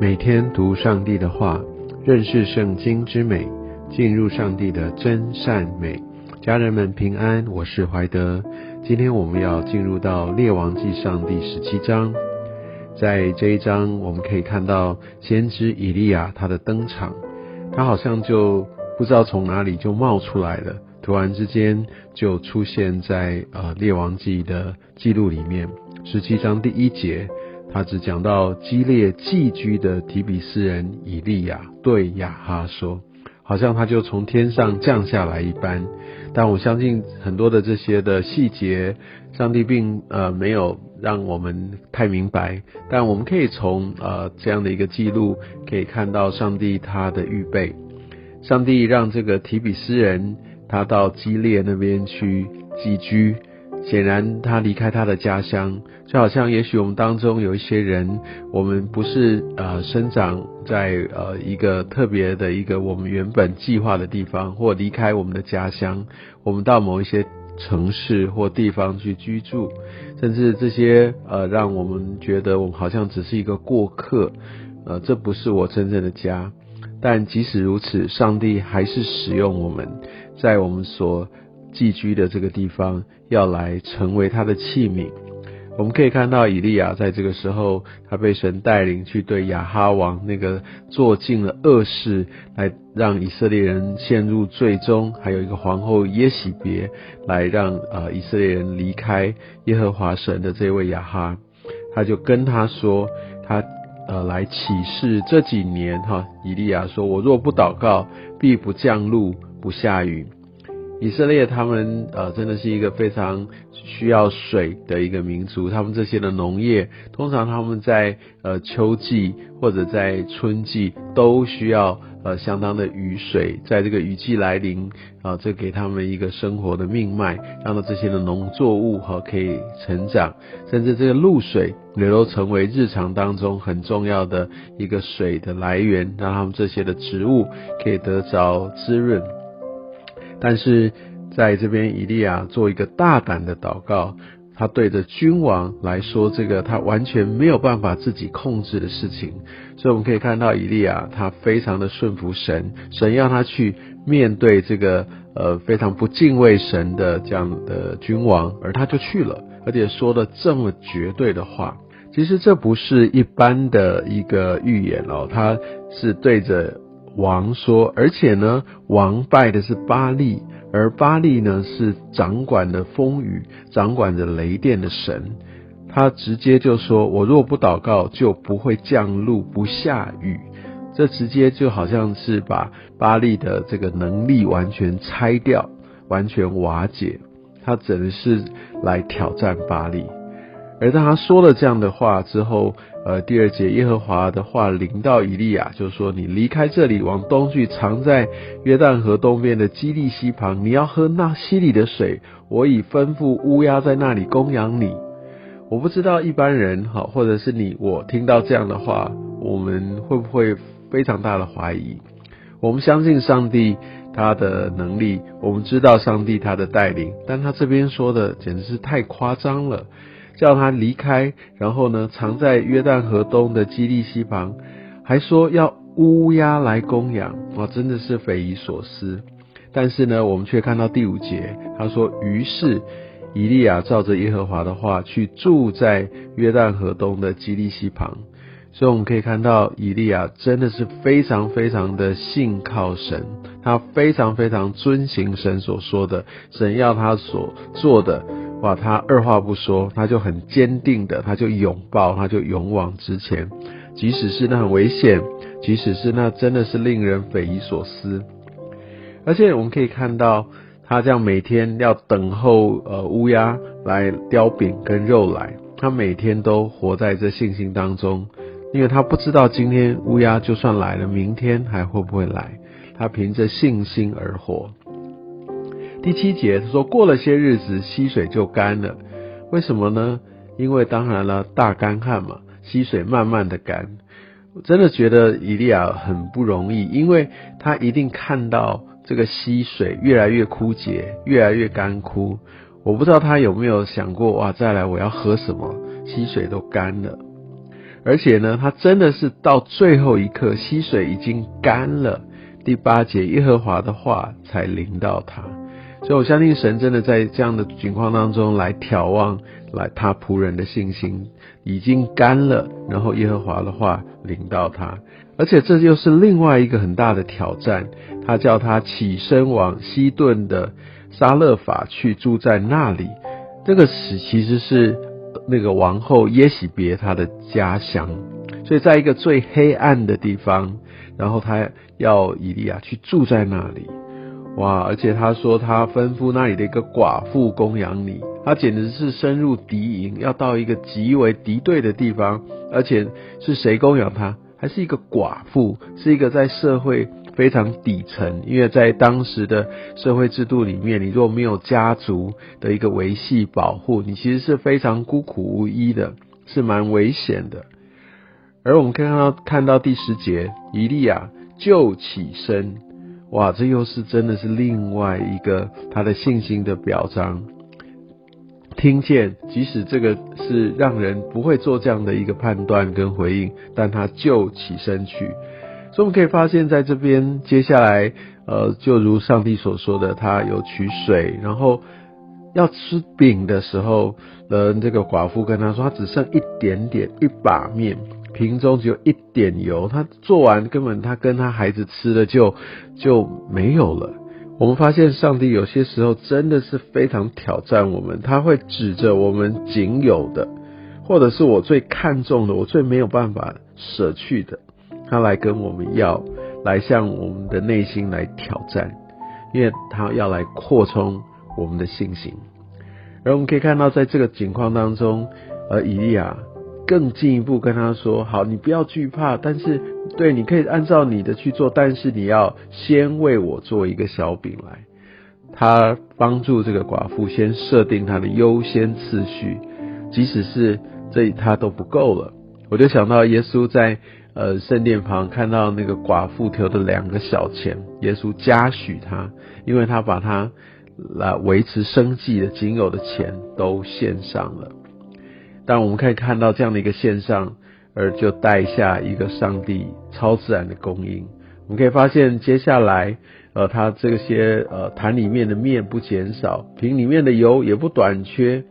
每天读上帝的话，认识圣经之美，进入上帝的真善美。家人们平安，我是怀德。今天我们要进入到列王记上第十七章，在这一章我们可以看到先知以利亚他的登场，他好像就不知道从哪里就冒出来了，突然之间就出现在呃列王记的记录里面，十七章第一节。他只讲到激烈寄居的提比斯人以利亚对亚哈说，好像他就从天上降下来一般。但我相信很多的这些的细节，上帝并呃没有让我们太明白。但我们可以从呃这样的一个记录，可以看到上帝他的预备。上帝让这个提比斯人他到基列那边去寄居。显然，他离开他的家乡，就好像也许我们当中有一些人，我们不是呃生长在呃一个特别的一个我们原本计划的地方，或离开我们的家乡，我们到某一些城市或地方去居住，甚至这些呃让我们觉得我们好像只是一个过客，呃，这不是我真正的家。但即使如此，上帝还是使用我们，在我们所。寄居的这个地方要来成为他的器皿。我们可以看到以利亚在这个时候，他被神带领去对亚哈王那个做尽了恶事，来让以色列人陷入最终，还有一个皇后耶喜别，来让呃以色列人离开耶和华神的这位亚哈，他就跟他说，他呃来启示这几年哈，以利亚说，我若不祷告，必不降露，不下雨。以色列他们呃真的是一个非常需要水的一个民族，他们这些的农业通常他们在呃秋季或者在春季都需要呃相当的雨水，在这个雨季来临啊，这给他们一个生活的命脉，让到这些的农作物哈可以成长，甚至这个露水也都成为日常当中很重要的一个水的来源，让他们这些的植物可以得着滋润。但是在这边，以利亚做一个大胆的祷告，他对着君王来说，这个他完全没有办法自己控制的事情。所以我们可以看到，以利亚他非常的顺服神，神要他去面对这个呃非常不敬畏神的这样的君王，而他就去了，而且说了这么绝对的话。其实这不是一般的一个预言哦，他是对着。王说，而且呢，王拜的是巴利，而巴利呢是掌管的风雨、掌管着雷电的神。他直接就说：“我若不祷告，就不会降露不下雨。”这直接就好像是把巴利的这个能力完全拆掉、完全瓦解。他只能是来挑战巴利。而当他说了这样的话之后，呃，第二节耶和华的话临到以利亚，就是说：“你离开这里，往东去，藏在约旦河东边的基利溪旁。你要喝那溪里的水。我已吩咐乌鸦在那里供养你。”我不知道一般人哈，或者是你，我听到这样的话，我们会不会非常大的怀疑？我们相信上帝他的能力，我们知道上帝他的带领，但他这边说的简直是太夸张了。叫他离开，然后呢，藏在约旦河东的基利溪旁，还说要乌鸦来供养，哇，真的是匪夷所思。但是呢，我们却看到第五节，他说：“于是以利亚照着耶和华的话去住在约旦河东的基利溪旁。”所以我们可以看到，以利亚真的是非常非常的信靠神，他非常非常遵行神所说的，神要他所做的。哇，他二话不说，他就很坚定的，他就拥抱，他就勇往直前，即使是那很危险，即使是那真的是令人匪夷所思。而且我们可以看到，他这样每天要等候呃乌鸦来叼饼跟肉来，他每天都活在这信心当中，因为他不知道今天乌鸦就算来了，明天还会不会来，他凭着信心而活。第七节他说过了些日子溪水就干了，为什么呢？因为当然了大干旱嘛，溪水慢慢的干。我真的觉得以利亚很不容易，因为他一定看到这个溪水越来越枯竭，越来越干枯。我不知道他有没有想过哇，再来我要喝什么？溪水都干了。而且呢，他真的是到最后一刻，溪水已经干了。第八节，耶和华的话才临到他。所以我相信神真的在这样的情况当中来眺望，来他仆人的信心已经干了，然后耶和华的话领到他，而且这又是另外一个很大的挑战。他叫他起身往西顿的沙勒法去住在那里。这个是其实是那个王后耶喜别她的家乡，所以在一个最黑暗的地方，然后他要以利亚去住在那里。哇！而且他说他吩咐那里的一个寡妇供养你，他简直是深入敌营，要到一个极为敌对的地方，而且是谁供养他？还是一个寡妇，是一个在社会非常底层，因为在当时的社会制度里面，你若没有家族的一个维系保护，你其实是非常孤苦无依的，是蛮危险的。而我们看到看到第十节，以利亚就起身。哇，这又是真的是另外一个他的信心的表彰。听见，即使这个是让人不会做这样的一个判断跟回应，但他就起身去。所以我们可以发现，在这边接下来，呃，就如上帝所说的，他有取水，然后要吃饼的时候，呃，这个寡妇跟他说，他只剩一点点一把面。瓶中只有一点油，他做完根本他跟他孩子吃的就就没有了。我们发现上帝有些时候真的是非常挑战我们，他会指着我们仅有的，或者是我最看重的，我最没有办法舍去的，他来跟我们要，来向我们的内心来挑战，因为他要来扩充我们的信心。而我们可以看到，在这个情况当中，而以利亚。更进一步跟他说：“好，你不要惧怕，但是对，你可以按照你的去做，但是你要先为我做一个小饼来。”他帮助这个寡妇先设定他的优先次序，即使是这他都不够了。我就想到耶稣在呃圣殿旁看到那个寡妇投的两个小钱，耶稣嘉许他，因为他把他来维持生计的仅有的钱都献上了。但我们可以看到这样的一个现象，而就带下一个上帝超自然的供应。我们可以发现，接下来，呃，他这些呃坛里面的面不减少，瓶里面的油也不短缺，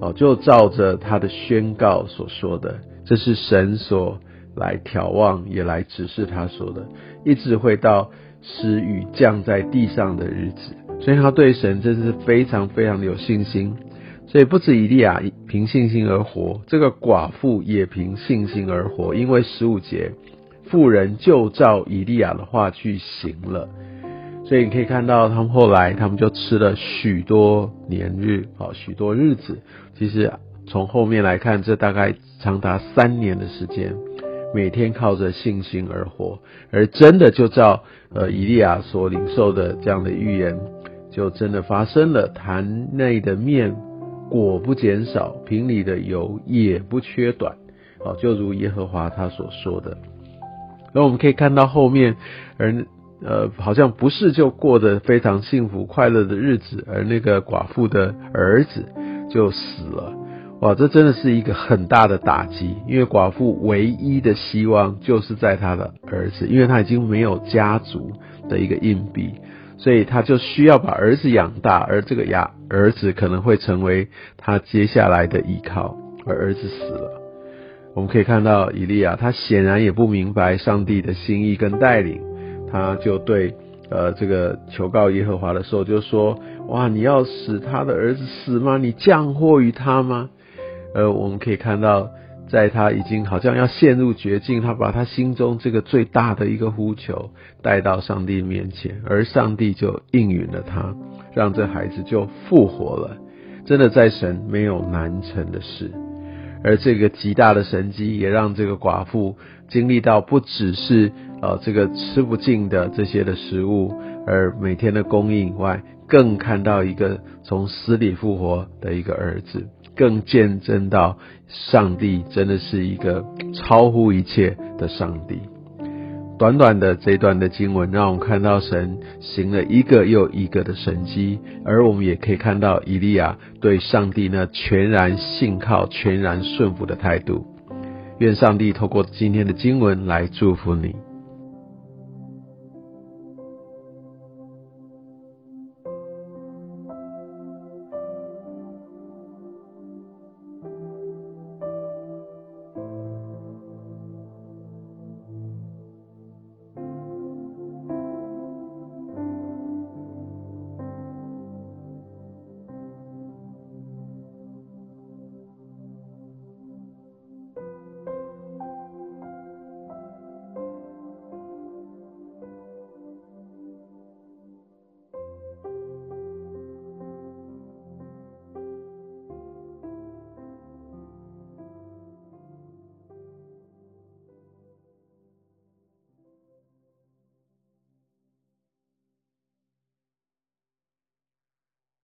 哦，就照着他的宣告所说的，这是神所来眺望，也来指示他说的，一直会到使雨降在地上的日子。所以他对神真是非常非常的有信心。所以不止以利亚凭信心而活，这个寡妇也凭信心而活。因为十五节，妇人就照以利亚的话去行了。所以你可以看到，他们后来他们就吃了许多年日，好许多日子。其实从后面来看，这大概长达三年的时间，每天靠着信心而活，而真的就照呃以利亚所领受的这样的预言，就真的发生了。坛内的面。果不减少，瓶里的油也不缺短，哦，就如耶和华他所说的。那我们可以看到后面，而呃，好像不是就过得非常幸福快乐的日子，而那个寡妇的儿子就死了。哇，这真的是一个很大的打击，因为寡妇唯一的希望就是在他的儿子，因为他已经没有家族的一个硬币。所以他就需要把儿子养大，而这个呀儿子可能会成为他接下来的依靠，而儿子死了。我们可以看到以利亚，他显然也不明白上帝的心意跟带领，他就对呃这个求告耶和华的时候就说：哇，你要使他的儿子死吗？你降祸于他吗？呃，我们可以看到。在他已经好像要陷入绝境，他把他心中这个最大的一个呼求带到上帝面前，而上帝就应允了他，让这孩子就复活了。真的在神没有难成的事，而这个极大的神迹也让这个寡妇经历到不只是呃这个吃不尽的这些的食物，而每天的供应外，更看到一个从死里复活的一个儿子。更见证到上帝真的是一个超乎一切的上帝。短短的这段的经文，让我们看到神行了一个又一个的神迹，而我们也可以看到以利亚对上帝呢全然信靠、全然顺服的态度。愿上帝透过今天的经文来祝福你。